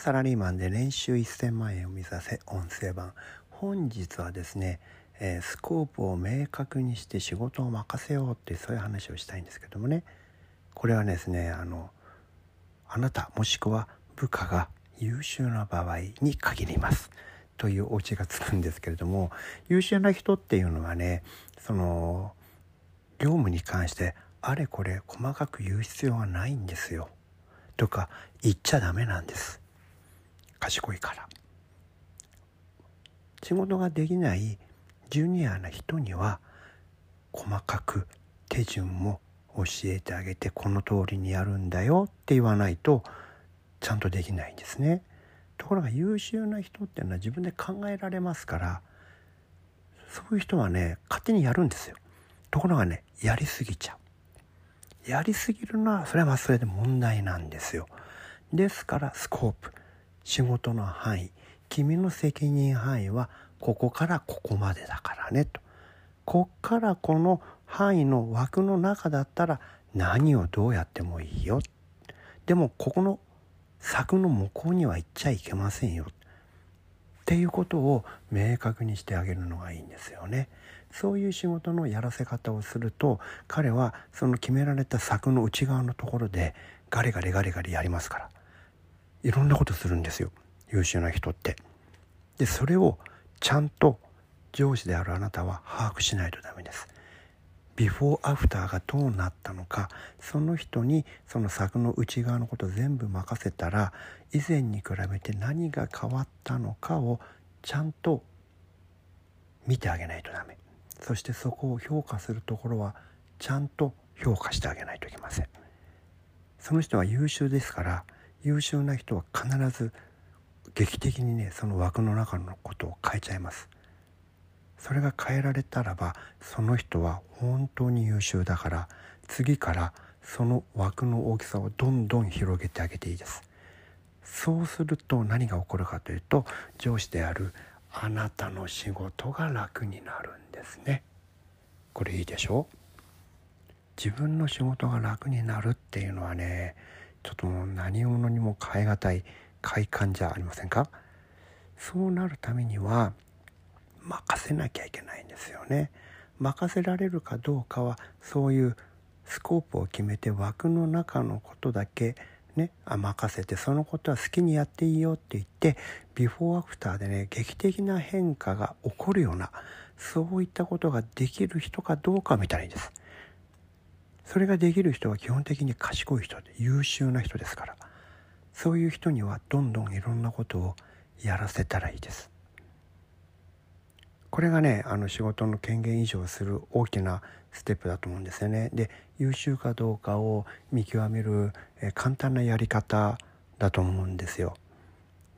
サラリーマンで年収1000万円を目指せ音声版。本日はですね、えー、スコープを明確にして仕事を任せようってそういう話をしたいんですけどもね。これはですねあのあなたもしくは部下が優秀な場合に限ります。というお家がつくんですけれども優秀な人っていうのはねその業務に関してあれこれ細かく言う必要はないんですよ。とか言っちゃダメなんです。賢いから仕事ができないジュニアな人には細かく手順も教えてあげてこの通りにやるんだよって言わないとちゃんとできないんですね。ところが優秀な人っていうのは自分で考えられますからそういう人はね勝手にやるんですよ。ところがねやりすぎちゃう。やりすぎるのはそれはそれで問題なんですよ。ですからスコープ仕事の範囲君の責任範囲はここからここまでだからねと。こっからこの範囲の枠の中だったら何をどうやってもいいよ。でもここの柵の向こうには行っちゃいけませんよ。っていうことを明確にしてあげるのがいいんですよね。そういう仕事のやらせ方をすると彼はその決められた柵の内側のところでガリガリガリガリやりますからいろんなことするんですよ優秀な人って。でそれをちゃんと上司であるあなたは把握しないとダメです。ビフォーアフターがどうなったのかその人にその柵の内側のこと全部任せたら以前に比べて何が変わったのかをちゃんと見てあげないとダメそしてそこを評価するところはちゃんと評価してあげないといけませんその人は優秀ですから優秀な人は必ず劇的にねその枠の中のことを変えちゃいます。それが変えられたらばその人は本当に優秀だから次からその枠の大きさをどんどん広げてあげていいです。そうすると何が起こるかというと上司であるあなたの仕事が楽になるんですね。これいいでしょ？自分の仕事が楽になるっていうのはねちょっともう何者にも変え難い快感じゃありませんか？そうなるためには任せなきゃいけないんですよね。任せられるかどうかはそういうスコープを決めて枠の中のことだけねあ任せてそのことは好きにやっていいよって言ってビフォーアフターでね劇的な変化が起こるようなそういったことができる人かどうか見たいです。それができる人は基本的に賢い人で優秀な人ですからそういう人にはどんどんいろんなことをやらせたらいいです。これがねあの仕事の権限維持をする大きなステップだと思うんですよね。で優秀かどうかを見極める、え簡単なやり方だと思うんですよ。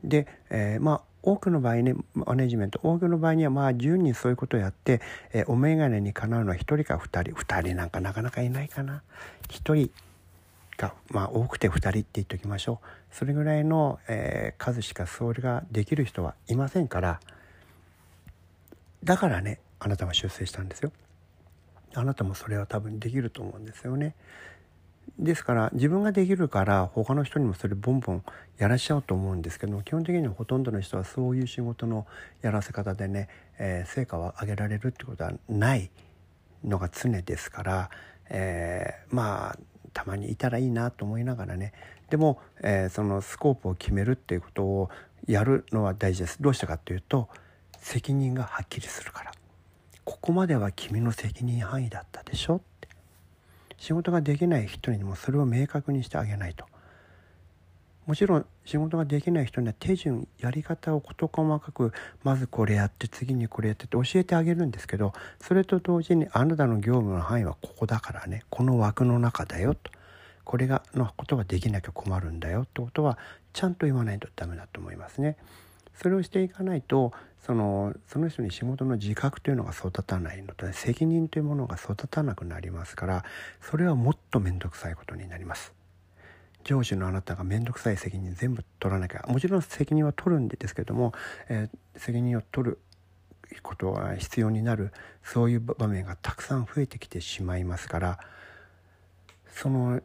で、えー、まあ多くの場合ねマネジメント多くの場合にはまあ10人そういうことをやって、えー、お眼鏡にかなうのは1人か2人。2人なんかなかなかいないかな。1人かまあ多くて2人って言っておきましょう。それぐらいの、えー、数しかそれができる人はいませんから。だからねあなたは出世したんですよ。あなたもそれは多分できると思うんですよね。ですから自分ができるから他の人にもそれボンボンやらしちゃうと思うんですけど基本的にはほとんどの人はそういう仕事のやらせ方でね、えー、成果を上げられるってことはないのが常ですから、えー、まあたまにいたらいいなと思いながらね。でも、えー、そのスコープを決めるっていうことをやるのは大事です。どうしたかっていうと責任がはっきりするから。ここまでは君の責任範囲だったでしょ。仕事ができない人にもそれを明確にしてあげないともちろん仕事ができない人には手順やり方を事細かくまずこれやって次にこれやってって教えてあげるんですけどそれと同時にあなたの業務の範囲はここだからねこの枠の中だよとこれがのことができなきゃ困るんだよってことはちゃんと言わないとダメだと思いますね。それをしていかないとそのその人に仕事の自覚というのが育たないので責任というものが育たなくなりますからそれはもっと面倒くさいことになります。上司のあなたが面倒くさい責任全部取らなきゃもちろん責任は取るんですけども、えー、責任を取ることが必要になるそういう場面がたくさん増えてきてしまいますからその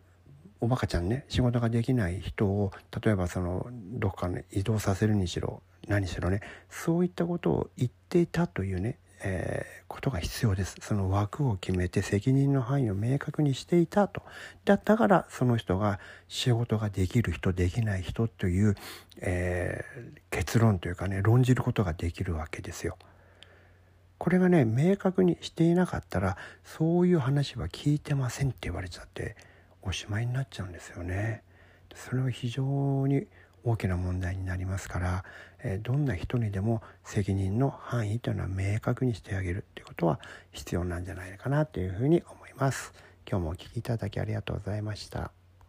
おバカちゃんね仕事ができない人を例えばそのどこかに移動させるにしろ何しろねそういったことを言っていたというね、えー、ことが必要ですその枠を決めて責任の範囲を明確にしていたとだったからその人が仕事ができる人できない人という、えー、結論というかね論じることができるわけですよ。これがね明確にしていなかったらそういう話は聞いてませんって言われちゃっておしまいになっちゃうんですよね。それは非常に大きな問題になりますから、えどんな人にでも責任の範囲というのは明確にしてあげるということは必要なんじゃないかなというふうに思います。今日もお聴きいただきありがとうございました。